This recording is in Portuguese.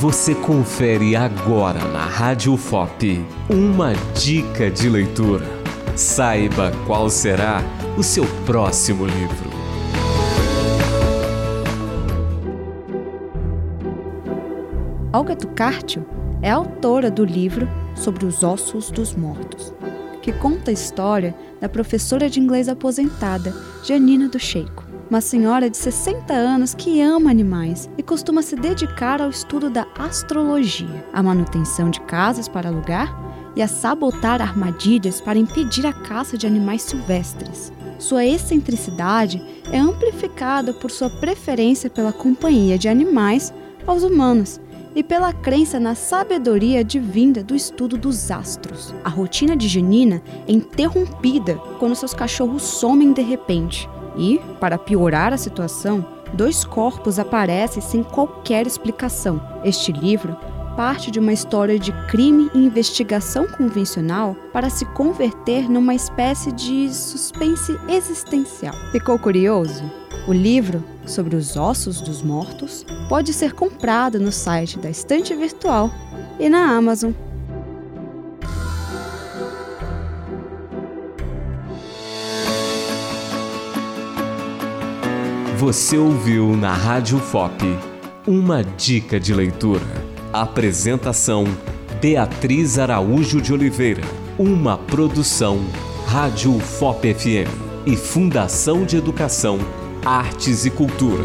Você confere agora na Rádio FOP uma dica de leitura. Saiba qual será o seu próximo livro. Olga Tucártio é autora do livro Sobre os Ossos dos Mortos, que conta a história da professora de inglês aposentada, Janina do Cheiko uma senhora de 60 anos que ama animais e costuma se dedicar ao estudo da astrologia, à manutenção de casas para alugar e a sabotar armadilhas para impedir a caça de animais silvestres. Sua excentricidade é amplificada por sua preferência pela companhia de animais aos humanos e pela crença na sabedoria divina do estudo dos astros. A rotina de Janina é interrompida quando seus cachorros somem de repente e, para piorar a situação, dois corpos aparecem sem qualquer explicação. Este livro parte de uma história de crime e investigação convencional para se converter numa espécie de suspense existencial. Ficou curioso? O livro, sobre os ossos dos mortos, pode ser comprado no site da Estante Virtual e na Amazon. Você ouviu na Rádio FOP uma dica de leitura. Apresentação Beatriz Araújo de Oliveira. Uma produção Rádio FOP FM e Fundação de Educação, Artes e Cultura.